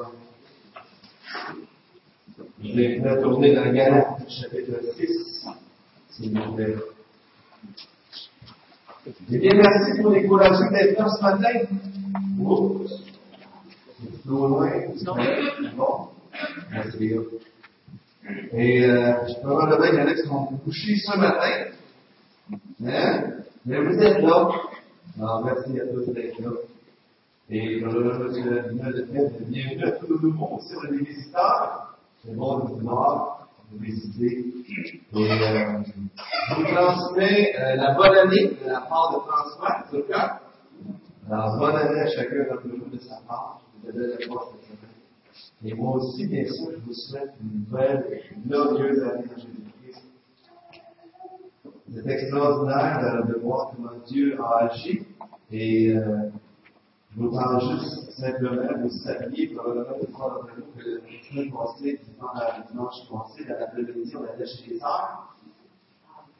toi. Je vais faire tourner dans Galate, chapitre 6, s'il vous plaît. Eh bien, merci pour l'écologie d'être là ce matin. Oups. C'est trop loin. Non. Bon. Merci. Et euh, je peux voir le bien qu'il y en a qui sont couchés ce matin. Hein? Mais vous êtes là. Alors, merci à tous d'être là. Et euh, bienvenue à tous nos aussi, on a des visiteurs. C'est bon de vous visiter. Et euh, vous transmets euh, la bonne année de la part de François, en tout cas. Alors, bonne année à chacun d'entre nous de sa part. Je vous donne la force cette semaine. Et moi aussi, bien sûr, je vous souhaite une belle et glorieuse année en Jésus-Christ. C'est extraordinaire de, de, voir comment Dieu a agi. Et euh, je vous parle juste simplement, vous saviez probablement de trois d'entre nous que la semaine passée, dimanche passé, dans l'après-midi, on allait chez les sœurs.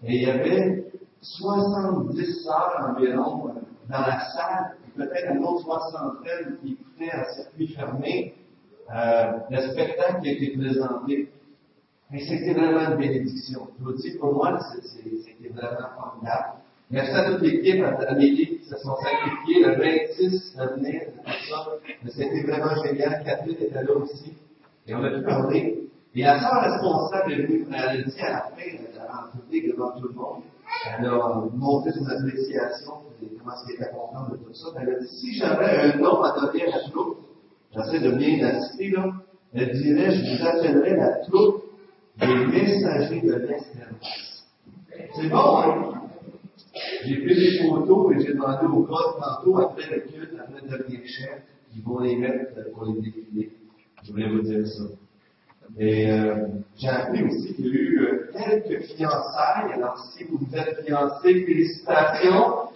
Et il y avait 70 sœurs environ dans la salle, peut-être un autre soixantaine qui écoutaient à circuit fermé euh, le spectacle qui a été présenté. Et c'était vraiment une bénédiction. Je vous dis, pour moi, c'était vraiment formidable. Merci à toute l'équipe, à Amélie qui se sont sacrifiés, le 26 à venir, tout ça. Mais c'était vraiment génial. Catherine était là aussi. Et on a pu parler. Et la sœur responsable est venue, elle a dit à la fin, en public devant tout le monde, elle a montré son appréciation de comment est-ce qu'elle était contente de tout ça. Elle a dit, si j'avais un nom à donner à la troupe, j'essaie de bien la citer, là, elle dirait, je vous appellerais la troupe des messagers de l'espérance. C'est bon, hein? J'ai pris des photos et j'ai demandé au gars tantôt, après le culte, après le dernier chef, ils vont les mettre pour les défiler. Je voulais vous dire ça. Et euh, j'ai appris aussi qu'il y a eu euh, quelques fiançailles. Alors, si vous êtes fiancés, félicitations.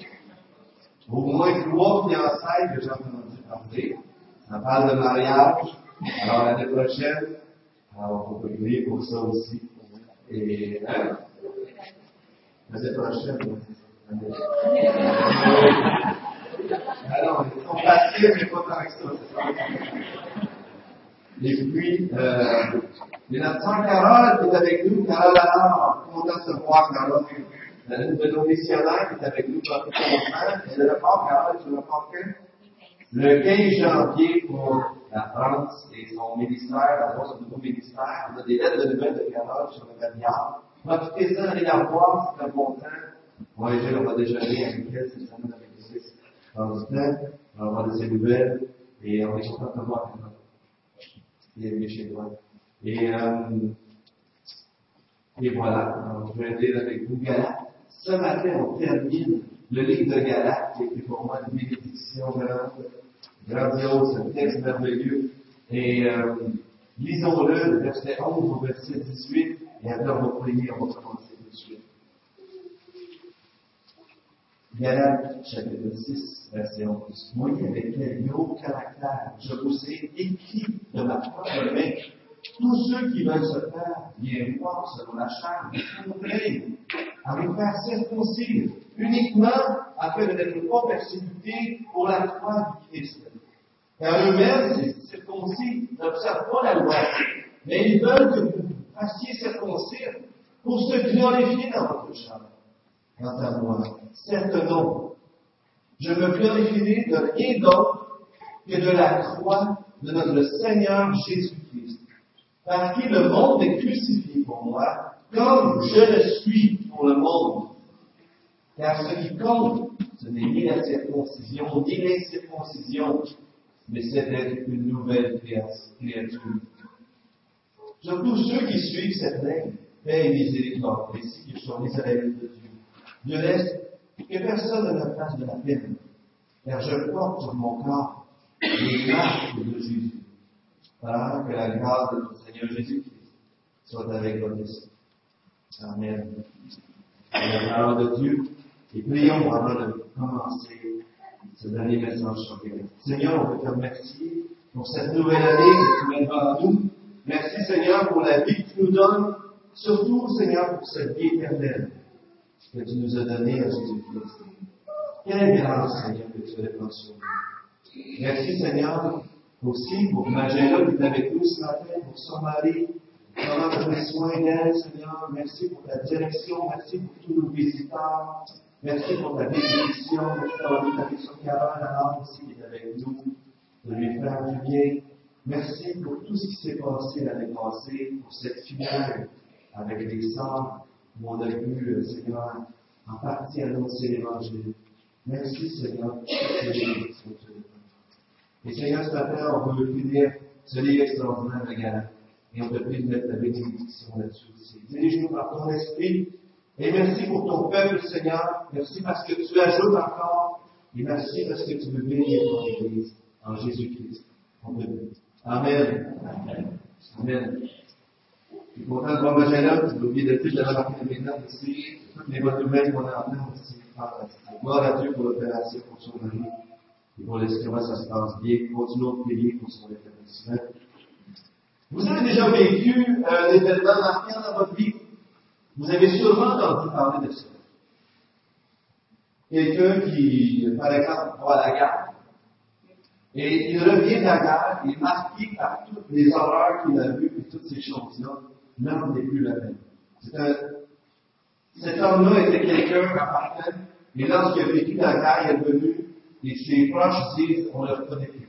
Au moins trois fiançailles que j'ai entendu parler. Ça parle de mariage. Alors, l'année prochaine, alors, on peut prier pour ça aussi. Et, hein? L'année prochaine, alors, ils sont passés, mais pas tant c'est ça. Et puis, euh, il y a notre sœur Carole qui est avec nous, Carole Allard, content de se voir, Carole. Une de nos missionnaires qui est avec nous depuis longtemps. Et le report, Carole, tu le report que? Le 15 janvier pour la France et son ministère, la France, son nouveau ministère. On a des lettres de nouvelles de Carole sur le caviar. Profitez-en, allez la voir, c'est un bon temps. Moi et Gilles, on va déjeuner avec elle cette semaine avec les six dans. On va avoir des nouvelles et on est content de voir est chez toi. Et, euh, et voilà, je vais aller avec vous Galate. Ce matin, on termine le livre de Galate qui était pour moi une bénédiction grande, grandiose, un texte merveilleux. Et euh, lisons-le, verset 11 au verset 18, et après on va prier, on va commencer tout de suite. Galates chapitre 6, verset 11. Voyez avec quel gros caractère je vous ai écrit de ma propre main. Tous ceux qui veulent se faire bien voir selon la chair, comprennent à vous faire circoncire uniquement afin de n'être pas persécutés pour la croix du Christ. Car eux-mêmes, ces circoncis, n'observent pas la loi, mais ils veulent que vous fassiez circoncire pour se glorifier dans votre chair. Quant à moi, certes non. Je me glorifierai de rien d'autre que de la croix de notre Seigneur Jésus-Christ, par qui le monde est crucifié pour moi, comme je le suis pour le monde. Car ce qui compte, ce n'est ni la circoncision, ni l'incirconcision, mais c'est d'être une nouvelle créature. Surtout ceux qui suivent cette règle, paix et miséricorde, ainsi qu'ils sont Israël de Dieu. Dieu laisse que personne ne me fasse de la peine, car je porte sur mon corps les marques de Jésus. Voilà, que la grâce de notre Seigneur Jésus-Christ soit avec votre esprit. Amen. la parole de Dieu, et prions avant de commencer ce dernier message sur Seigneur, on veut te remercier pour cette nouvelle année que tu mets devant nous. Merci Seigneur pour la vie que tu nous donnes, surtout Seigneur pour cette vie éternelle que tu nous as donné à Jésus-Christ. Quelle grâce, Seigneur, que tu as sur nous? Merci, Seigneur, Aussi, pour Magella qui est avec nous ce matin, pour son mari, comment tu soin d'elle, Seigneur. Merci pour ta direction, merci pour tous nos visiteurs. Merci pour ta bénédiction, merci d'avoir mis ta bénédiction Carole, alors aussi qui est avec nous, de lui faire du bien. Merci pour tout ce qui s'est passé l'année passée, pour cette finale avec les sœurs, on a pu, Seigneur, en partie annoncer l'Évangile. Merci, Seigneur. Et Seigneur, ce matin, on veut finir ce livre extraordinaire de Galate. Et on te prie de mettre ta bénédiction là-dessus aussi. Dirige-nous par ton esprit. Et merci pour ton peuple, Seigneur. Merci parce que tu ajoutes encore. Et merci parce que tu veux bénir ton Église en Jésus-Christ. Amen. Amen. Je suis content de voir Magella. Je vais oublier de j'avais marqué mes notes aussi. Toutes les bonnes nouvelles qu'on a entendues aussi. Gloire à Dieu pour l'opération, pour son mari. Et pour l'estomac, ça se passe bien. Continuons de prier pour son établissement. Vous avez déjà vécu un événement marquant dans votre vie? Vous avez sûrement entendu parler de ça. Quelqu'un qui, par exemple, va à la gare, et il revient de la gare, il est marqué par toutes les horreurs qu'il a vues et toutes ces choses-là. L'homme n'est plus la même. Un... Cet homme-là était quelqu'un appartenant, et lorsqu'il a vécu la guerre, il est venu, et ses proches disent, on ne le reconnaît plus.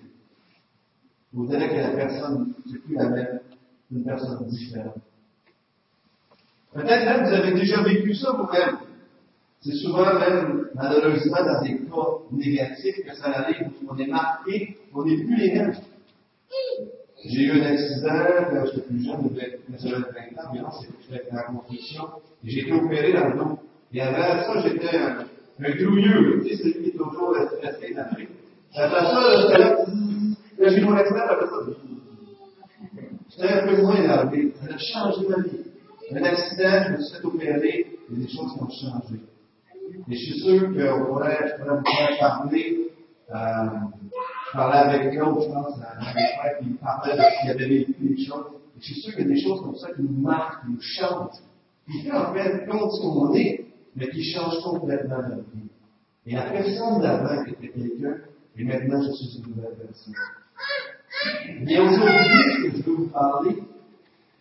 Vous verrez que la personne, c'est plus la même, une personne différente. Peut-être même vous avez déjà vécu ça vous-même. C'est souvent même, malheureusement, dans des cas négatifs que ça arrive, on est marqué, on n'est plus les mêmes. J'ai eu un accident j'étais plus jeune, j'avais 20 ans environ, j'étais dans la construction, et j'ai été opéré dans le dos. Et avant ça, j'étais un, un grouilleux, tu sais, celui qui est toujours stressé dans le Après ça, j'étais là, là j'ai eu mon accident, après ça, j'étais un peu moins énervé. Ça a changé ma vie. Un accident, je me suis fait opérer, il y a des choses qui ont changé. Et je suis sûr qu'on pourrait, je pourrais parler, euh, parlais avec l'autre, je pense, un frère qui parlait de ce qu'il avait vécu des choses. Et je suis sûr qu'il y a des choses comme ça qui nous marquent, qui nous changent, qui fait en fait compte ce qu'on est, mais qui changent complètement notre vie. Et la personne d'avant était quelqu'un, et maintenant je suis une nouvelle personne. Mais aujourd'hui, ce que je veux vous parler,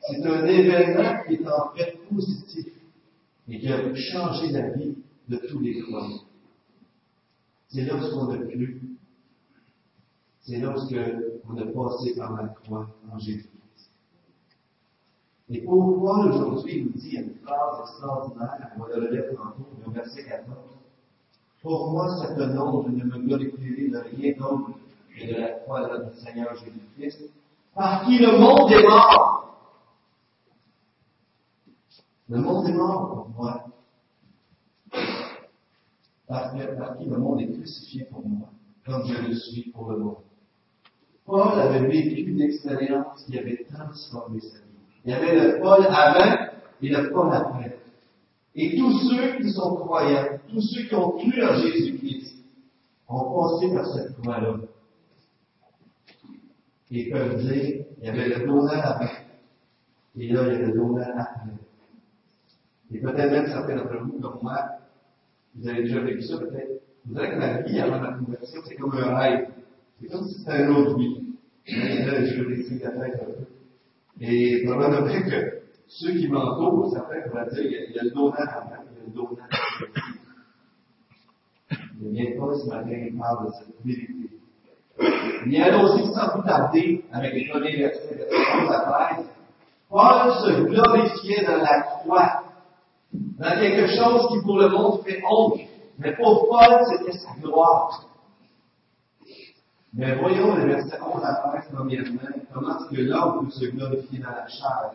c'est un événement qui est en fait positif et qui a changé la vie de tous les croyants. C'est lorsqu'on a cru. C'est lorsqu'on a passé par la croix en Jésus-Christ. Et pourquoi aujourd'hui il nous dit une phrase extraordinaire, on va le lire tantôt, au verset 14. Pour moi, cet nom, je ne me glorifierai de rien d'autre que de la croix de notre Seigneur Jésus-Christ, par qui le monde est mort. Le monde est mort pour moi. Par, par qui le monde est crucifié pour moi, comme je le suis pour le monde. Paul avait vécu une expérience qui avait transformé sa vie. Il y avait le Paul avant et le Paul après. Et tous ceux qui sont croyants, tous ceux qui ont cru en Jésus-Christ, ont passé par cette croix-là. Et peuvent dire, il y avait le donneur avant, et là, il y a le donneur après. Et peut-être même certains d'entre vous, comme moi, vous avez déjà vécu ça peut-être. Vous savez que la vie avant la conversion, c'est comme un rêve. C'est comme si c'était un autre vie. Là, je la tête un peu. Et probablement que ceux qui m'entourent, certains pourraient dire, il y a le donnant avant, il y a le donnant après. Mais bien pas ce matin, il parle de cette vérité. Il a aussi sans plus tarder, avec les premiers versets de 11 à 13, Paul se glorifiait dans la croix dans quelque chose qui pour le monde fait honte. Mais pour Paul, c'était sa gloire. Mais voyons le verset 11 à 13 premièrement, comment est-ce que l'homme peut se glorifier dans la chair?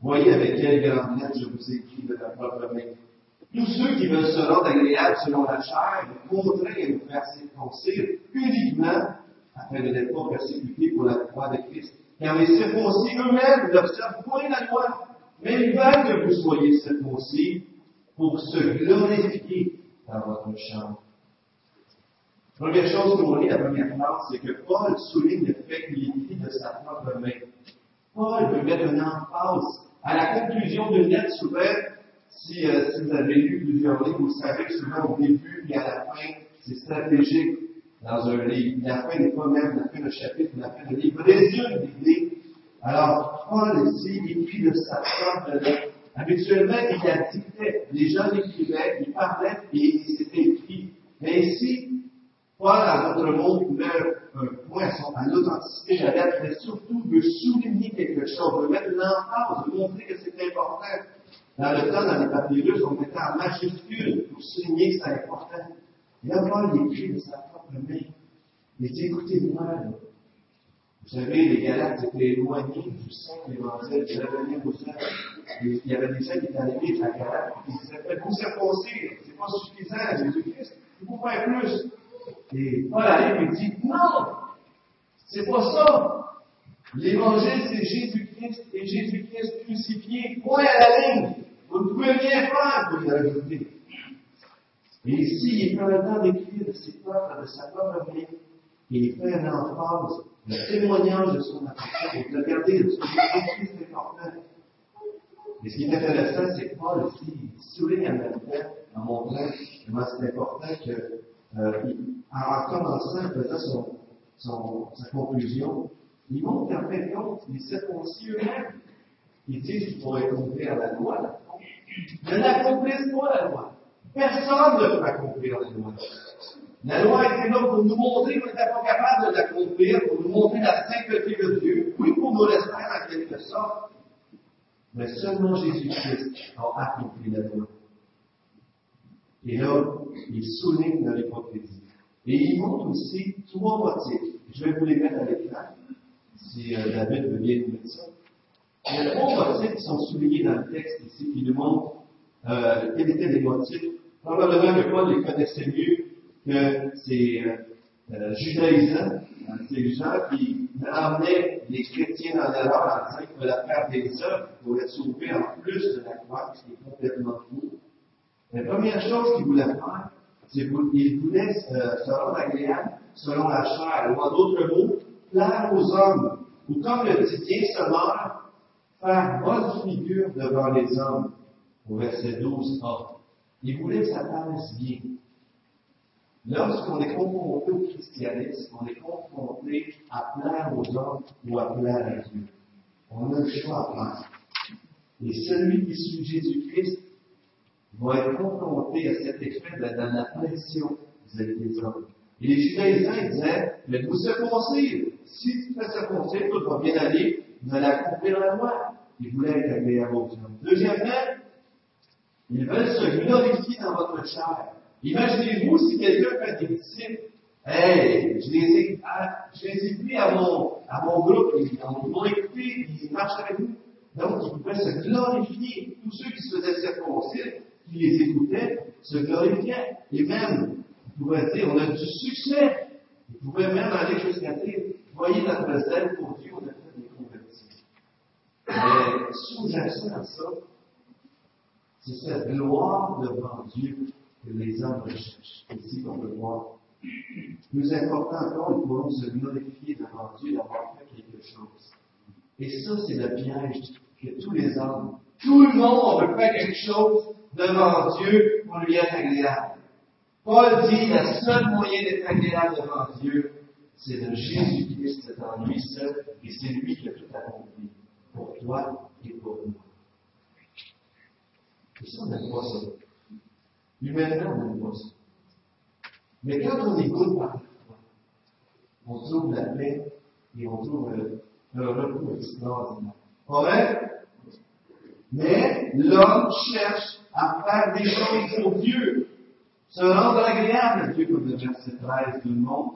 Voyez avec quelle grande lettre je vous écris de la propre main. Tous ceux qui veulent se rendre agréables selon la chair, contraints à nous faire circoncire uniquement afin de n'être pas persécutés pour la croix de Christ. Car les circoncis eux-mêmes n'observent point la loi, mais ils veulent que vous soyez circoncis pour se glorifier dans votre chambre. Première chose lit, la première phrase, c'est que Paul souligne le fait qu'il écrit de sa propre main. Paul veut mettre une emphase à la conclusion d'une lettre souvent, si, euh, si vous avez lu plusieurs livres, vous savez que souvent au début et à la fin, c'est stratégique. dans un livre. Il a fait des poèmes, il a fait le chapitre, il a fait le livre, résume l'idée. Alors, Paul ici écrit de sa propre lettre. Habituellement, il a dicté. Les gens écrivaient, ils parlaient et c'était écrit. Mais ici, Paul, à notre monde, met un point à l'authenticité de la lettre, mais surtout veut souligner quelque chose, veut mettre une emphase, veut montrer que c'est important. Dans le temps, dans les papyrus, on mettait en majuscule pour souligner que c'est important. Et là, Paul écrit de sa propre main. Il dit, écoutez-moi, vous savez, les Galates étaient éloignés du sein de l'évangile, ils revenaient aux œuvres. Il y avait des gens qui étaient arrivés à Galate, qui disaient, faites-vous circoncis, c'est pas suffisant Jésus-Christ, il faut faire plus. Et Paul arrive et dit, non, c'est pas ça. L'évangile, c'est Jésus-Christ et Jésus-Christ crucifié, point à la ligne. Vous ne pouvez rien faire pour y rajouter. Et ici, il prend le temps d'écrire de ses propres, de sa propre vie, et il fait un emphase, le témoignage de son apôtre, et regardez, ce que Jésus-Christ est important. Et ce qui est intéressant, c'est que Paul ici, il souligne en même temps, en comment c'est important que, euh, en commençant, en faisant son, son, sa conclusion, il montre qu'en fin de compte, les circoncis eux-mêmes, ils disent qu'il faut accomplir la loi, mais n'accomplissent pas la loi. Personne ne peut accomplir la loi. La loi était là pour nous montrer qu'on n'était pas capable de l'accomplir, pour nous montrer la sainteté de Dieu, oui, pour nous laisser en quelque sorte, mais seulement Jésus-Christ a accompli la loi. Et là, il souligne dans l'hypocrisie. Et il montre aussi trois motifs. Je vais vous les mettre à l'écran, si euh, David veut bien nous mettre ça. Il y a trois motifs qui sont soulignés dans le texte ici, qui nous montrent euh, quels étaient les motifs. Probablement que Paul les connaissait mieux que ces euh, euh judaïsants, hein, ces gens qui amenaient les chrétiens dans l'erreur en disant qu'il fallait faire des œuvres pour être sauvés en plus de la croix, qui est complètement faux. La première chose qu'il voulait faire, c'est qu'il voulait euh, se rendre selon la chair, ou en d'autres mots, plaire aux hommes, ou comme le dit bien faire bonne figure devant les hommes, au verset 12a. Il voulait que ça paraisse bien. Lorsqu'on est confronté au christianisme, on est confronté à plaire aux hommes ou à plaire à Dieu. On a le choix à faire. Et celui qui suit Jésus-Christ va être confronté à cet effet de, la pression des hommes. Et les judaïsants disaient, mais vous circoncire. Si tu fais circoncire, tout va bien aller, vous allez accomplir la loi. Ils voulaient être agréables aux hommes. Deuxièmement, ils veulent se glorifier dans votre chair. Imaginez-vous si quelqu'un fait des disciples. Hey, je les ai, ah, je les ai pris à mon, à mon groupe, ils m'ont écouté, ils marchent avec nous. Donc, ils pouvaient se glorifier. Tous ceux qui se faisaient circoncire, les écoutaient, se glorifiaient. Et même, ils pouvaient dire, on a du succès. Ils pouvaient même aller jusqu'à dire, voyez notre zèle pour Dieu, on a fait des convertis. Mais sous-jacent à ça, c'est cette gloire devant Dieu que les hommes recherchent. Ici, on peut voir. Plus important encore, ils pourront se glorifier devant Dieu d'avoir fait quelque chose. Et ça, c'est le piège que tous les hommes, tout le monde veut faire quelque chose devant Dieu pour lui être agréable. Paul dit, le seul moyen d'être agréable devant Dieu, c'est de Jésus-Christ en lui seul, et c'est lui qui a tout accompli, pour toi et pour moi. Et ça, on n'aime pas ça. Humainement, on n'aime pas ça. Mais quand on écoute par on trouve la paix et on trouve le, le repos extraordinaire. Mais l'homme cherche à faire des choses pour Dieu, se rendre agréable à Dieu, comme le verset 13 nous montre.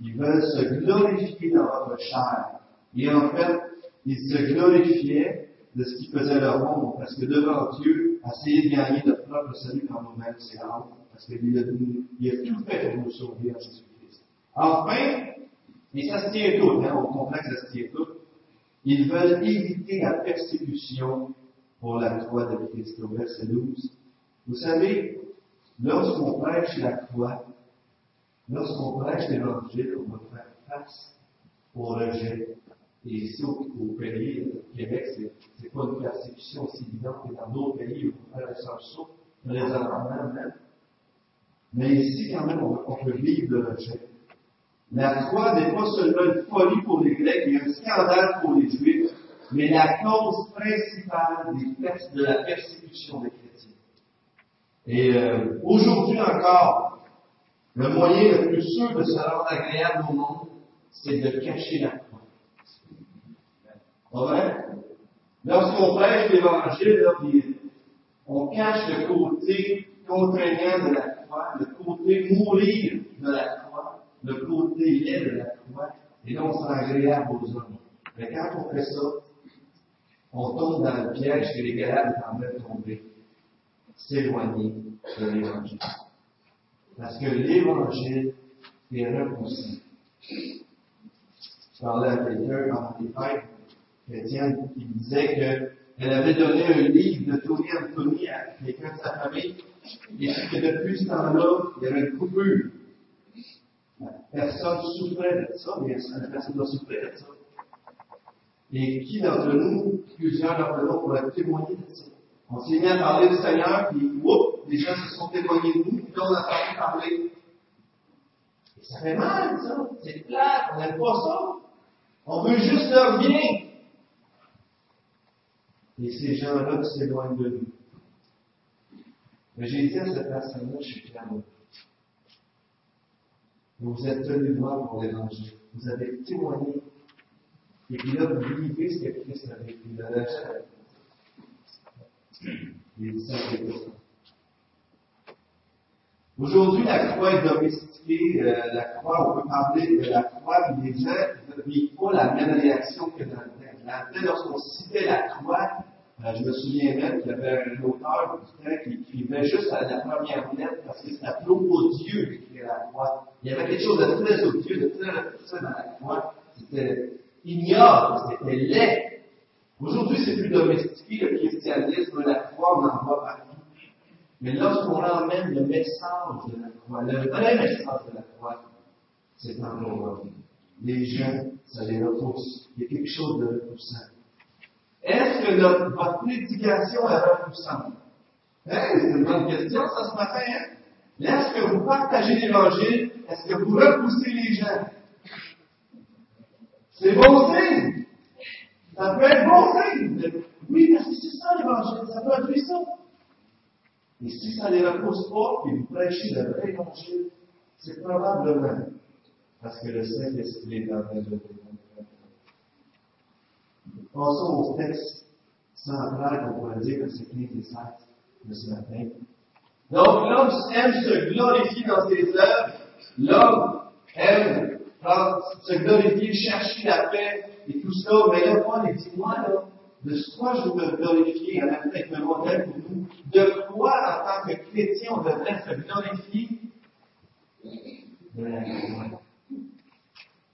Ils veulent se glorifier dans votre chair. Et en fait, ils se glorifiaient de ce qui faisait leur monde, parce que devant Dieu, essayer de gagner notre propre salut par nous-mêmes, c'est rare, parce qu'il a, tout fait pour nous sauver en Jésus-Christ. Enfin, et ça se tient tout, hein, on comprend que ça se tient tout, ils veulent éviter la persécution pour la croix de Christ, au verset 12. Vous savez, lorsqu'on prêche la croix, lorsqu'on prêche l'évangile, on va faire face au rejet et ici, au, pays, au Québec, c'est, pas une persécution aussi évidente que dans d'autres pays on fait la chanson, présentement même. Mais ici, quand même, on, on peut vivre le rejet. La croix n'est pas seulement une folie pour les Grecs et un scandale pour les Juifs, mais la cause principale de la persécution des chrétiens. Et euh, aujourd'hui encore, le moyen le plus sûr de se rendre agréable au monde, c'est de cacher la croix. Vrai? Lorsqu'on prêche l'Évangile, on cache le côté contraignant de la croix, le côté mourir de la croix, le côté laid de la croix, et là on sera agréable aux hommes. Mais quand on fait ça, on tombe dans le piège que les Galates en de tomber. S'éloigner de l'Évangile. Parce que l'Évangile est repoussé. Je parlais à quelqu'un dans les fêtes chrétiennes qui disait qu'elle avait donné un livre de Tony Anthony à quelqu'un de sa famille et que depuis ce temps-là, il y avait une coupure. Personne souffrait de ça, mais personne doit souffrir de ça. Et qui d'entre nous, plusieurs d'entre nous, pourraient témoigner de ça? On s'est mis à parler du Seigneur, puis, oups, les gens se sont éloignés de nous, puis on a entendu parler. Ça fait mal, ça. C'est plat, on n'aime pas ça. On veut juste leur bien. Et ces gens-là s'éloignent de nous. Mais j'ai dit à cette personne-là, je suis fier Vous êtes tenu droit pour l'évangile. Vous avez témoigné et puis là, vous vivez ce que Christ a vécu. Il a lâché Il dit ça, Aujourd'hui, la croix est domestiquée. Euh, la croix, on peut parler de la croix, mais les gens ne pas la même réaction que dans le temps. Dans le temps, lorsqu'on citait la croix, euh, je me souviens même qu'il y avait un auteur qui écrivait juste à la première lettre parce que c'était trop odieux d'écrire la croix. Il y avait quelque chose de très odieux, de très dans la croix. C'était ignoble, c'était laid. Aujourd'hui, c'est plus domestiqué, le christianisme, la croix, on en voit partout. Mais lorsqu'on emmène le message de la croix, le vrai message de la croix, c'est encore Les gens, ça les repousse. Il y a quelque chose de repoussant. Est-ce que notre, votre prédication est repoussante? Hein? C'est une bonne question, ça, ce matin, hein? Est-ce que vous partagez l'évangile? Est-ce que vous repoussez les gens? C'est bon signe. Ça peut être bon signe. Oui, parce que c'est ça l'évangile, ça peut être ça. Et si ça ne les repousse pas, et vous prêchez le vrai évangile, c'est probablement parce que le Saint-Esprit est en train de Passons au texte central qu'on pourrait dire, c'est 15 et 16 de ce matin. Donc, l'homme aime se glorifier dans ses œuvres. L'homme aime se glorifier, chercher la paix et tout ça. Mais là, Paul est dit, moi, là, de quoi je veux me glorifier, avec un modèle pour nous, de quoi, en tant que chrétien, on devrait se glorifier? De la.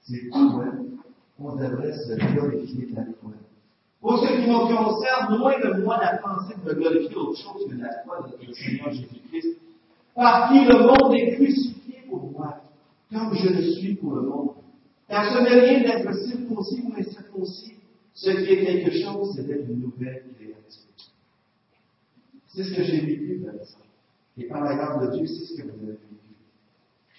C'est quoi? On devrait se glorifier de la croix. Pour ce qui me concerne, loin de moi la pensée de me glorifier autre chose que la croix de notre Seigneur Jésus-Christ, par qui le monde est crucifié pour moi comme je le suis pour le monde. Car ce n'est rien d'être circoncis ou incirconcis. Ce qui est quelque chose, c'est d'être une nouvelle créature. C'est ce que j'ai vécu, par exemple. Et par la grâce de Dieu, c'est ce que vous avez vécu.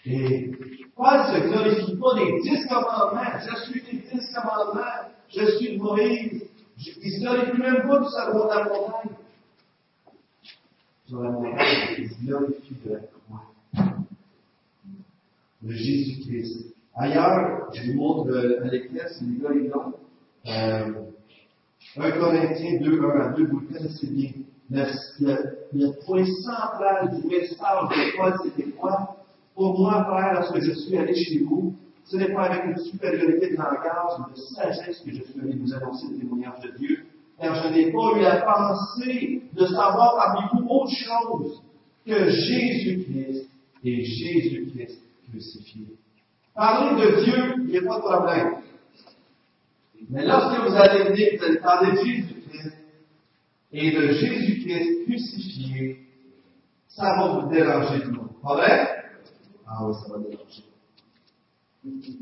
Et Paul se glorifie pas des dix commandements. Je suis des dix commandements. Je suis Moïse. Il se glorifie même pas du savoir de la montagne. Sur la montagne, il se glorifie de la de Jésus-Christ. Ailleurs, je vous montre euh, à c'est les gars et euh, 1 Corinthiens 2, 1 à 2, vous le connaissez bien. Le, le, le, point central du message de Paul, c'était quoi? Pour moi, frère, lorsque je suis allé chez vous, ce n'est pas avec une supériorité de langage ou de sagesse que je suis allé vous annoncer le témoignage de Dieu, car je n'ai pas eu la pensée de savoir parmi vous autre chose que Jésus-Christ et Jésus-Christ crucifié. Parler de Dieu, il n'y a pas de problème. Mais lorsque vous allez venir, vous allez parler de Jésus-Christ et de Jésus-Christ crucifié, ça va vous déranger tout le monde. Pas vrai? Ah oui, ça va déranger.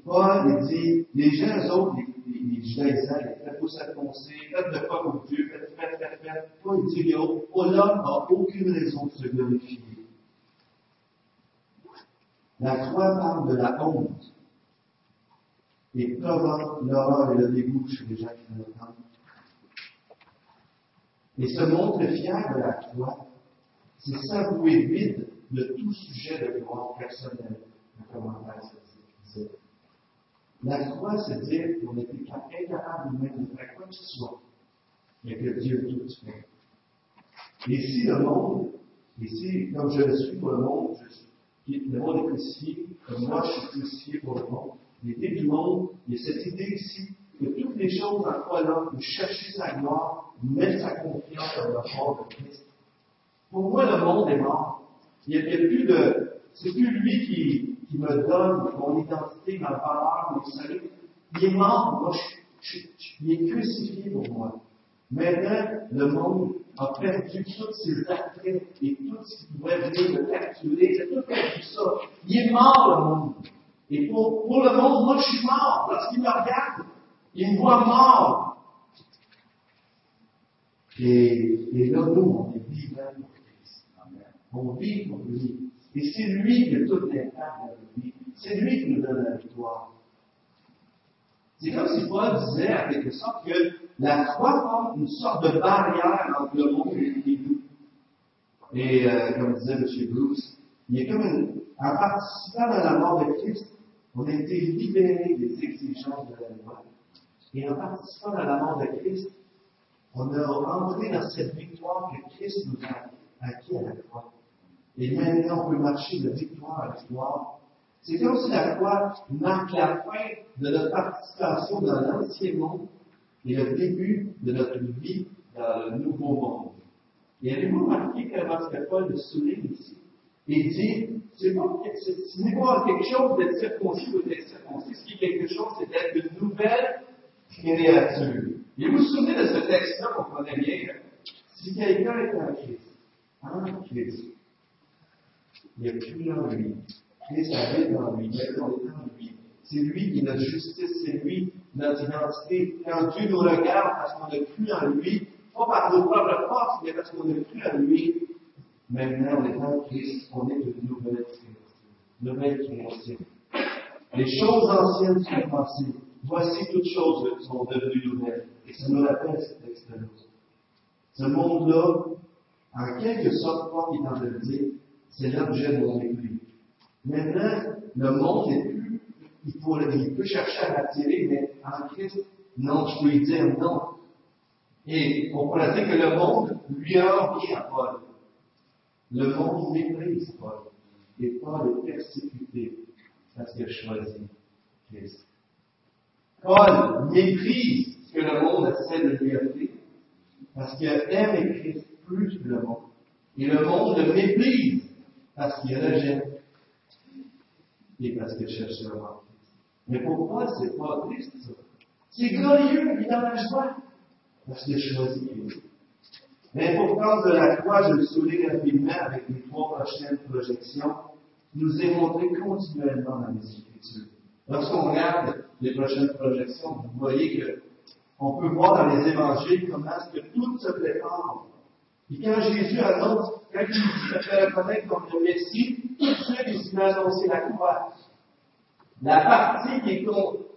Paul, il dit, les gens, autres, les, les, les judaïsants, ils faites vous annoncer, faites de quoi comme Dieu, faites, faites, faites, faites. Paul, dit, l'homme aucune raison de se glorifier. La croix parle de la honte. et provoque l'horreur et le dégoût chez les gens qui l'entendent. Et se montrer fier de la croix, c'est s'avouer vide de tout sujet de gloire personnelle, le commentaire se La croix, c'est dire qu'on était incapable même de faire quoi que ce soit, mais que Dieu tout fait. Et si le monde, et si, comme je le suis pour le monde, je suis, le monde est crucifié, comme moi je suis crucifié pour le monde, l'idée du monde, il y a cette idée ici que toutes les choses en quoi l'homme peut chercher sa gloire, mettre sa confiance dans le mort de Christ. Pour moi, le monde est mort. Il n'y a, plus de, c'est plus lui qui, qui me donne mon identité, ma valeur, mon salut. Il est mort, moi, je, je, il est crucifié pour moi. Maintenant, le monde a perdu tous ses attraits et tout ce qui pouvait venir le capturer. C'est tout perdu ça. Il est mort, le monde. Et pour, pour le monde, moi, je suis mort. Lorsqu'il me regarde, il me voit mort. Et, et là, nous, on est vivants pour Christ. On vit pour lui. Et c'est lui qui a toute l'impact de vie. C'est lui qui nous donne la victoire. C'est comme si Paul disait, en quelque sorte, que la croix forme une sorte de barrière entre le monde et nous. Et euh, comme disait M. Bruce, il comme une, en participant à la mort de Christ, on a été libérés des exigences de la loi. Et en participant à la mort de Christ, on a entré dans cette victoire que Christ nous a acquis à la croix. Et maintenant, on peut marcher de victoire à victoire. C'est comme si la croix marque la fin de notre participation dans l'ancien monde et le début de notre vie dans le nouveau monde. Et avez-vous remarqué comment ce que Paul le souligne ici? Il dit, c'est pas, ce n'est pas quelque chose d'être circoncis ou d'être circoncis, ce qui est quelque chose, c'est d'être une nouvelle créature. Et vous vous souvenez de ce texte-là qu'on connaît bien? Si quelqu'un est en Christ, en Christ, il n'y a plus en lui. Christ habite dans lui, il est en lui. C'est lui qui est notre justice, c'est lui notre identité. Quand Dieu nous regarde parce qu'on n'a plus en lui, pas par nos propres forces, mais parce qu'on n'a plus en lui, maintenant on est en Christ, on est de nouvelles. Nouvelle création. Les choses anciennes sont passées. Voici toutes choses sont devenues nouvelles. Et ça nous rappelle cette expérience. Ce monde-là, en quelque sorte, quoi qu'il en de dire, c'est l'objet de mon. Maintenant, le monde n'est plus, il, il peut chercher à l'attirer, mais en Christ, non, je peux lui dire non. Et on pourrait dire que le monde lui a bien à Paul. Le monde méprise Paul. Et Paul est persécuté parce qu'il a choisi Christ. Paul méprise ce que le monde essaie de lui offrir parce qu'il aime Christ plus que le monde. Et le monde le méprise parce qu'il rejette et parce qu'il cherche le monde. Mais pour Paul, c'est pas triste, ça? C'est glorieux, il dans la joie parce qu'il a choisi. L'importance de la croix, je le souligne rapidement avec les trois prochaines projections, nous est montré continuellement dans les Écritures. Lorsqu'on regarde les prochaines projections, vous voyez que on peut voir dans les évangiles comment est-ce que tout se prépare. Et quand Jésus annonce, quand il dit fait reconnaître comme le Messie, se met à annoncer la croix. La partie qui est,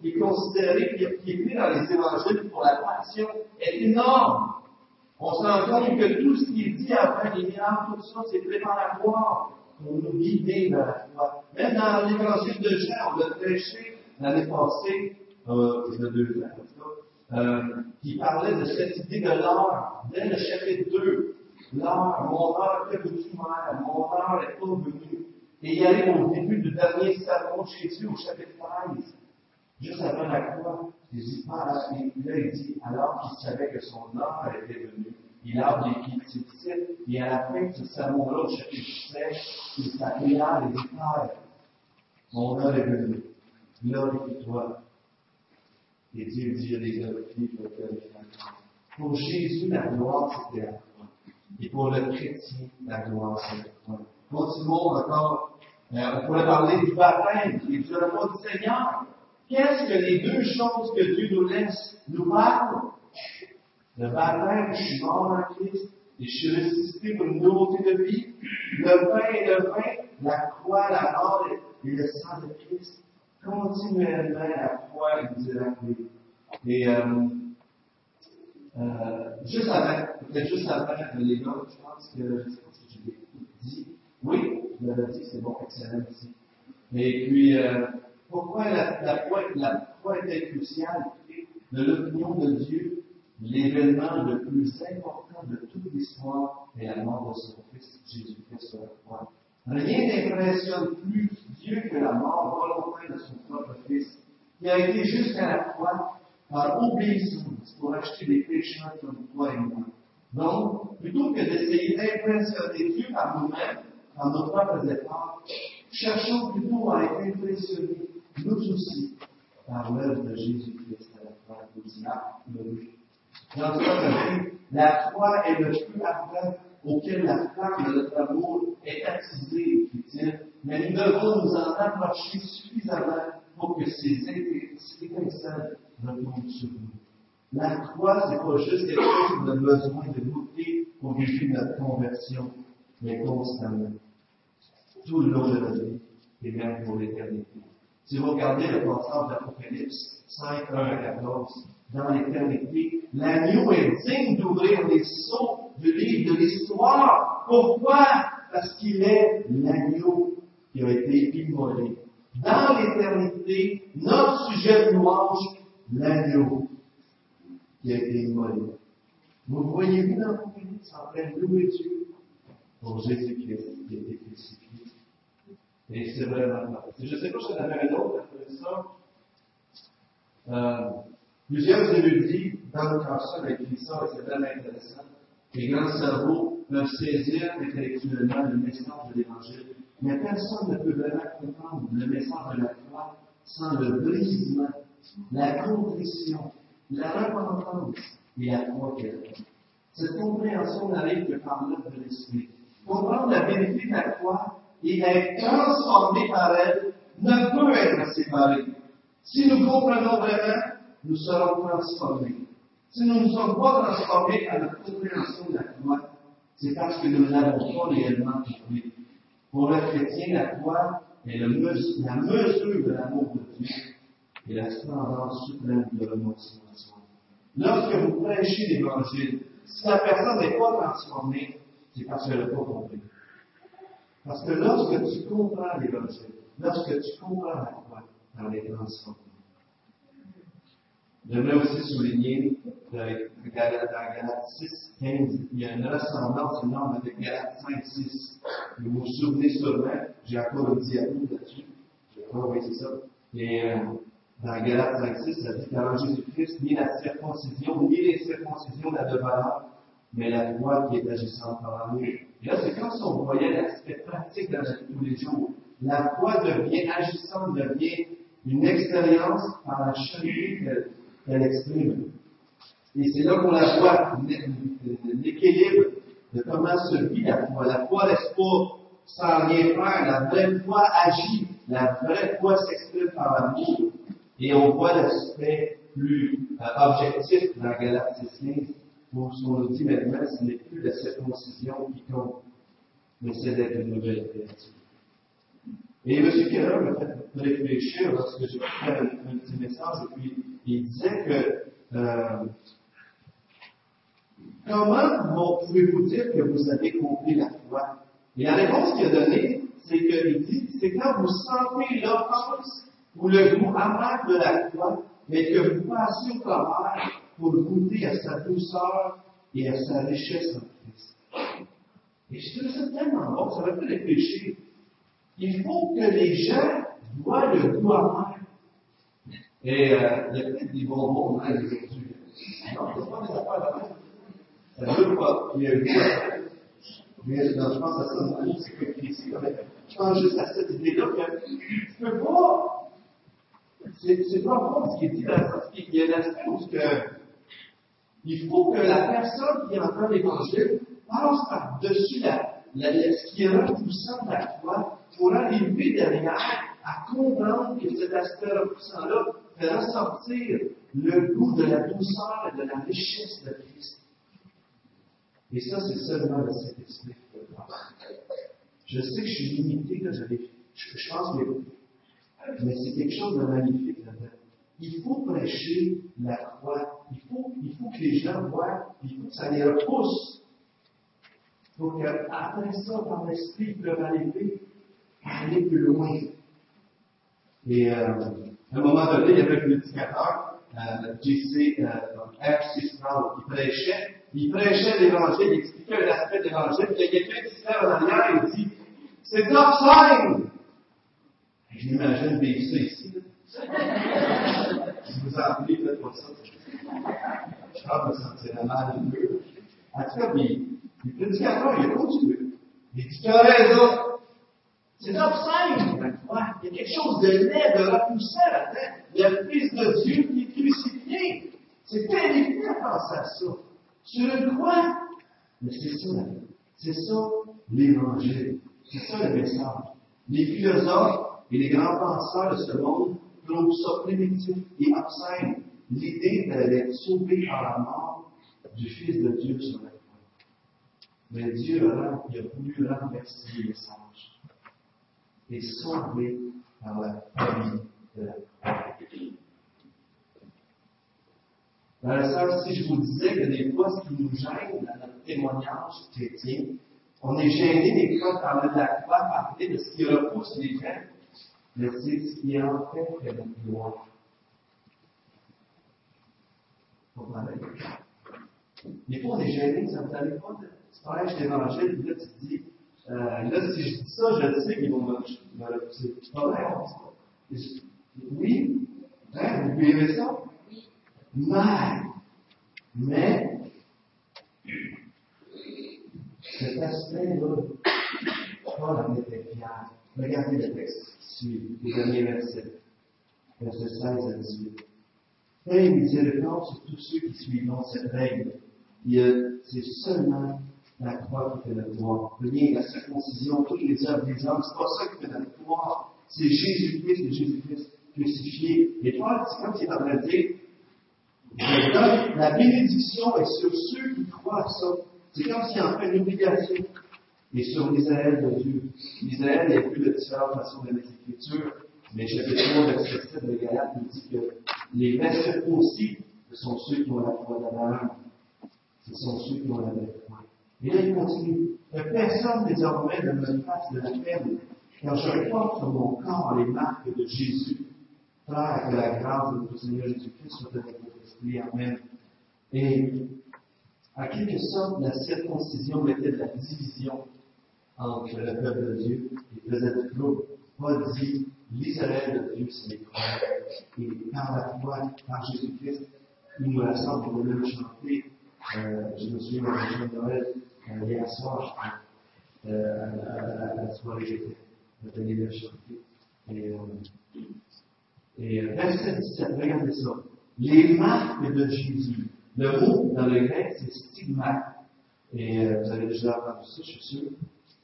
est considérée, qui est, qui dans les évangiles pour la passion, est énorme. On se rend compte que tout ce qui est dit après les miracles, tout ça, c'est préparatoire pour nous guider vers la foi. Même dans l'évangile de Jean, on l'a prêché l'année passée, euh, il y a deux ans, en qui parlait de cette idée de l'heure, dès le chapitre 2. L'heure, mon heure, veux-tu faire? Mon heure est pas venue. Et il arrive au début du dernier sermon de Jésus, au chapitre 13, juste avant la croix. Jésus parle, et là, il dit, alors qu'il savait que son heure était venue, il a des titres, et à la fin de ce sermon-là, au chapitre 16, il s'appelle et dit, Père, mon heure est venue, glorifie-toi. Et Dieu dit, je les glorifie pour Pour Jésus, la gloire, c'était la croix. Et pour le chrétien, la gloire, c'est la croix. Continuons encore. Euh, on pourrait parler du baptême, qui est du repas du Seigneur. Qu'est-ce que les deux choses que Dieu nous laisse nous parlent? Le baptême, je suis mort en Christ et je suis ressuscité pour une nouveauté de vie. Le pain et le vin, la croix, la mort et le sang de Christ. continuellement la croix et nous évacuer. Et euh, euh, juste avant, peut-être juste avant les gars, je pense que, je pas si je l'ai dit, oui, c'est bon, excellent. Et puis, euh, pourquoi la, la, croix, la croix était cruciale? De l'opinion de Dieu, l'événement le plus important de toute l'histoire est la mort de son Fils Jésus-Christ sur la croix. Rien n'impressionne plus Dieu que la mort volontaire de son propre Fils, qui a été jusqu'à la croix par obéissance pour acheter des pécheurs comme toi et moi. Donc, plutôt que d'essayer d'impressionner Dieu par nous-mêmes, par nos propres efforts, cherchons plutôt à être impressionnés, nous aussi, par l'œuvre de Jésus-Christ à la croix diable. Dans ce la croix est le feu ardent auquel la flamme de notre amour est attisée, dit-il, mais nous devons nous en approcher suffisamment pour que ces étincelles retombent sur nous. La croix, c'est pas juste quelque chose a besoin de goûter pour vivre notre conversion, mais constamment. Tout le long de notre vie, et même pour l'éternité. Si vous regardez le passage d'Apocalypse 5, 1 à 14, dans l'éternité, l'agneau est digne d'ouvrir les sceaux du livre de l'histoire. Pourquoi? Parce qu'il est l'agneau qui a été immolé. Dans l'éternité, notre sujet de louange, l'agneau qui a été immolé. Vous voyez-vous dans l'Apocalypse en train de louer Dieu? Pour Jésus-Christ qui a été crucifié. Et c'est vraiment Je ne sais pas si j'en avais un autre après ça. Euh, plusieurs érudits, dans le ça, avec ça, c'est vraiment intéressant. Les grands cerveaux peuvent saisir intellectuellement le message de l'Évangile, mais personne ne peut vraiment comprendre le message de la croix sans le brisement, la contrition, la repentance et la croix qu'elle Cette compréhension n'arrive que par l'œuvre de l'Esprit. Comprendre la vérité de la croix et être transformé par elle ne peut être séparé. Si nous comprenons vraiment, nous serons transformés. Si nous ne sommes pas transformés à notre compréhension de la croix, c'est parce que nous ne l'avons pas réellement compris. Pour le chrétien, la croix est la mesure de l'amour de Dieu et la splendeur suprême de l'hommage Lorsque vous prêchez l'Évangile, si la personne n'est pas transformée, c'est parce qu'elle n'a pas compris. Parce que lorsque tu comprends l'Évangile, lorsque tu comprends la croix, elle est transformée. J'aimerais aussi souligner que dans Galate 6, 15, il y a une ressemblance énorme avec Galate 5, 6. Vous vous souvenez sûrement, j'ai encore un diapo là-dessus. Je crois, oui, c'est ça. Et euh, dans Galate 5, 6, ça dit qu'en Jésus-Christ, ni la circoncision, ni les circoncisions n'a de valeur, mais la foi qui est agissante par l'amour. Là, c'est si on voyait l'aspect pratique dans la vie de tous les jours. La foi devient agissante, devient une expérience par la charité qu'elle exprime. Et c'est là qu'on la voit, l'équilibre de comment se vit la foi. La foi laisse pas sans rien faire. La vraie foi agit. La vraie foi s'exprime par l'amour. Et on voit l'aspect plus euh, objectif dans Galates 6.15 pour dit maintenant, ce n'est plus la circoncision qui compte, mais c'est d'être une nouvelle créature. Et M. Keller m'a fait réfléchir lorsque j'ai fait un, un, petit message, et puis il disait que euh, comment pouvez-vous dire que vous avez compris la foi? Et la réponse qu'il a donnée, c'est qu'il dit, c'est quand vous sentez l'offense ou le goût amer de la foi, mais que vous passez au travers pour goûter à sa douceur et à sa richesse en Christ. Et je trouve ça tellement bon, ça va fait réfléchir. Il faut que les gens voient le goût amer. Et euh, il y a peut-être des bonbons hein, aujourd'hui. Non, c'est pas des affaires de Ça veut pas. Il y a le goût mais non, je pense à ça, c'est comme ici. Je pense juste à cette idée-là que tu peux pas. C'est pas bon ce qui est dit dans le Il y a un aspect où que il faut que la personne qui entend l'évangile passe par-dessus ce qui est repoussant de la foi pour arriver derrière à comprendre que cet aspect repoussant-là fait ressortir le goût de la douceur et de la richesse de Christ. Et ça, c'est seulement le Saint-Esprit qui peut Je sais que je suis limité, là, je, je pense que Mais c'est quelque chose de magnifique là-dedans. Il faut prêcher la croix. Il faut, que les gens voient, il faut que ça les repousse. Pour qu'après ça, par l'esprit, ils peuvent aller, aller plus loin. Et euh, à un moment donné, il y avait un prédicateur, euh, JC, euh, F.C. Sproul, qui prêchait. Il prêchait l'évangile, il expliquait un aspect de l'évangile, puis il y a quelqu'un qui se en arrière et dit C'est upside! Je m'imagine vivre ça ici. Si vous en rappelez, faites pas ça. Je crois que me sentirais mal un peu. En tout cas, le prédicateur, il a continué. Il Tu as raison. C'est obscène, la croix. Il y a quelque chose de laid, de repoussant là-dedans. Le Fils de Dieu qui est crucifié. C'est terrible de penser à ça. Sur une croix. Mais c'est ça, c'est ça l'évangile. C'est ça le message. Les philosophes et les grands penseurs de ce monde trouvent ça primitif et obscène. L'idée d'être sauvé par la mort du Fils de Dieu sur la croix. Mais Dieu a, il a voulu renverser le message et sauvé par la famille de la croix. Dans sœur, si je vous disais que des fois, ce qui nous gêne dans notre témoignage chrétien, on est gêné des fois de la croix, parler de ce qui repousse les gens, mais c'est ce qui en fait que notre gloire. Des fois, on est gêné, ça vous arrive pas de tu prêches l'évangile, puis là, tu te dis, euh, là, si je dis ça, je sais qu'ils vont me repousser. C'est pas vrai, on dit. Oui, hein, vous aimer ça? Mais, mais, cet aspect-là, Paul en était fier. Regardez le texte qui suit, le dernier verset, verset 16 à 18. Fais miséricorde sur tous ceux qui suivront cette règle. C'est seulement la croix qui fait la gloire. Rien, la circoncision, toutes les œuvres des hommes, c'est pas ça qui fait la gloire. C'est Jésus-Christ, le Jésus-Christ crucifié. Et Paul, c'est comme s'il est en train de dire, la bénédiction est sur ceux qui croient à ça. C'est comme s'il en fait une obligation. Et sur l'Israël de Dieu. L'Israël, il y a plus de différentes façons de l'écriture, mais chapitre 3, verset 7 de Galate nous dit que les versets aussi, sont ceux qui ont la foi d'Abraham. Ce sont ceux qui ont la foi. Et là, il continue. Que personne désormais ne me fasse de la peine, car je porte sur mon corps les marques de Jésus. Frère, que la grâce de notre Seigneur Jésus-Christ soit avec votre esprit. Amen. Et, à quelque sorte, la circoncision mettait de la division entre le peuple de Dieu et faisait du flou. Paul dit, l'Israël de Dieu, c'est les. Et par la foi, par Jésus-Christ, il nous rassemble pour le chanter. Euh, je me souviens de Noël, euh, hier soir, euh, à, la soirée, j'étais, donné le chanter. Et, euh, et verset 17, regardez ça. Les marques de Jésus. Le mot dans le grec, c'est stigmate. Et euh, vous avez déjà entendu ça, je suis sûr.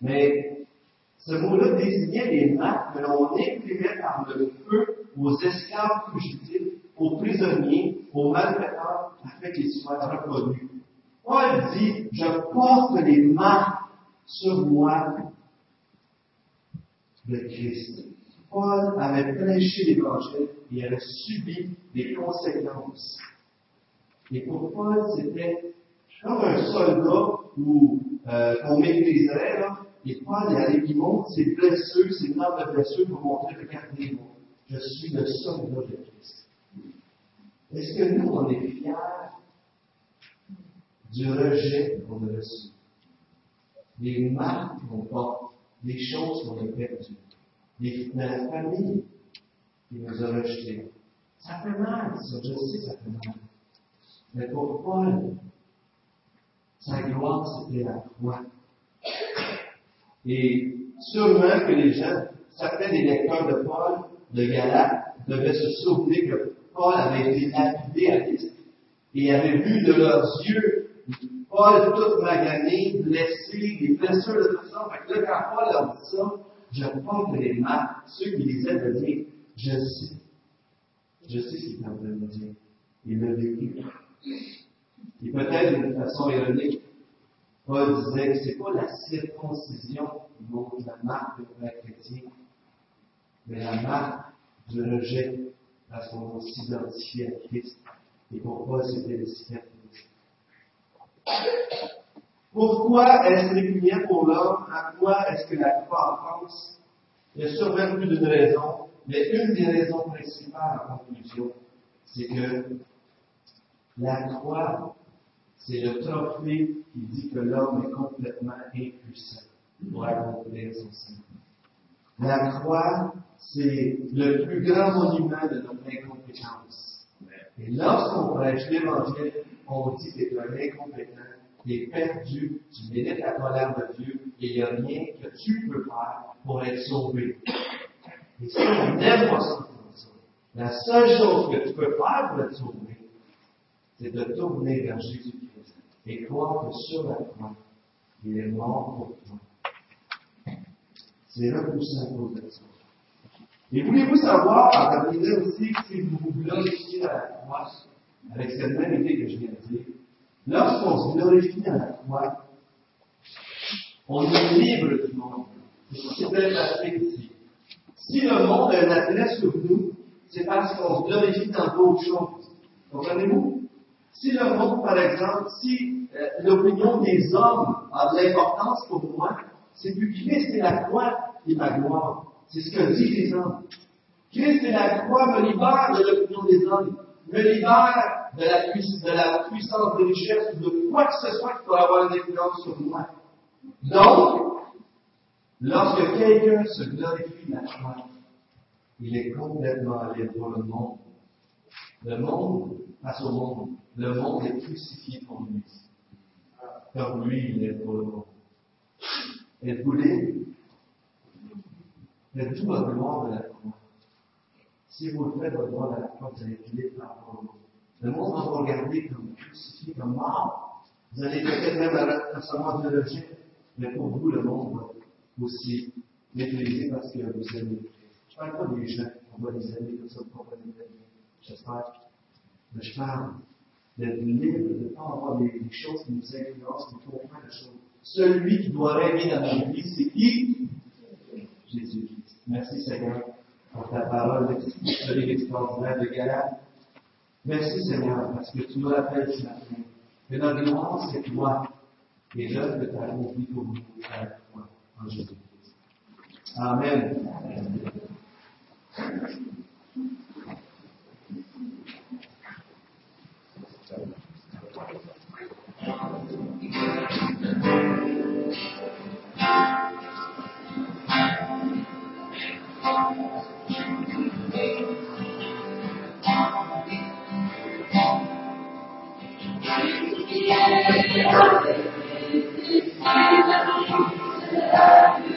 Mais ce mot-là désignait les marques que l'on imprimait par le feu aux esclaves fugitifs, aux prisonniers, aux malfaiteurs, afin qu'ils soient reconnus. Paul dit, je porte les marques sur moi de Christ. Paul avait prêché l'évangile et avait subi les conséquences. Et pour Paul, c'était comme un soldat où euh, on maîtriserait, là, et Paul il, il montre ses blessures, ses de blessures pour montrer, regardez-moi, je suis le soldat de Christ. Est-ce que nous, on est fiers du rejet qu'on a reçu? Les marques qu'on porte, les choses qu'on a perdues, la famille qui nous a rejetés. Ça fait mal, ça, je sais, ça fait mal. Mais pour Paul, sa gloire, c'était la croix. Et sûrement que les gens, certains des lecteurs de Paul, de Galate, devaient se souvenir que Paul avait été lapidé à et avait vu de leurs yeux Paul tout magané, blessé, des blessures de tout ça. Fait que là, quand Paul leur dit ça, je porte les marques, ceux qui lisaient de dire, je sais. Je sais ce qu'il est en train de dire. Il l'a vécu. Et peut-être d'une façon ironique, Paul disait que c'est pas la circoncision qui montre la marque de vrai chrétien, mais la marque du rejet parce qu'on s'identifiait à Christ. Et pourquoi c'était le. Pourquoi est-ce régulier pour l'homme? À quoi est-ce que la croix pense? Il y a sûrement plus d'une raison, mais une des raisons principales en conclusion, c'est que la croix, c'est le trophée qui dit que l'homme est complètement impuissant pour accomplir son salut. La croix, c'est le plus grand monument de notre incompétence. Et lorsqu'on prêche l'Évangile, on dit que tu es incompétent, tu es perdu, tu mérites la colère de Dieu, et il n'y a rien que tu peux faire pour être sauvé. Et si on n'aime pas ça, la seule chose que tu peux faire pour être sauvé, c'est de tourner vers Jésus-Christ et croire que sur la croix, il est mort pour toi. C'est repoussé à cause de ça. Et voulez-vous savoir, en terminant aussi, si vous vous glorifiez à la croix, avec cette même idée que je viens de dire, lorsqu'on se glorifie à la croix, on est libre du monde. C'est facile ici. Si le monde a un attrait sur nous, c'est parce qu'on se glorifie dans d'autres choses. Comprenez-vous? Si le monde, par exemple, si euh, l'opinion des hommes a de l'importance pour moi, c'est que Christ et la croix et ma gloire. C'est ce que disent les hommes. Christ et la croix me libèrent de l'opinion des hommes, me libèrent de la, de puissance des richesses ou de quoi que ce soit qui peut avoir une influence sur moi. Donc, lorsque quelqu'un se glorifie de la croix, il est complètement libre pour le monde. Le monde, face au monde, le monde est crucifié pour lui. Comme lui, il est pour le monde. Êtes-vous libre? Faites tout votre gloire de la croix. Si vous le faites gloire de la croix, vous allez libre par au monde. Le monde va vous regarder comme crucifié, comme mort. Vous allez peut-être même recevoir de l'objet, mais pour vous, le monde va aussi l'utiliser parce que vous aimez je parle pas des gens, on va les aimer comme ça, vous comprenez bien. J'espère. Mais je parle d'être libre, de ne pas avoir des, choses qui nous influencent, qui nous font des choses. Celui qui doit régner dans notre vie, c'est qui? Jésus-Christ. Merci Seigneur pour ta parole historique extraordinaire de Galate. Merci Seigneur parce que tu nous rappelles ce matin que notre gloire, c'est toi et l'œuvre que tu as accomplie pour nous croix en Jésus-Christ. Amen. the earth is the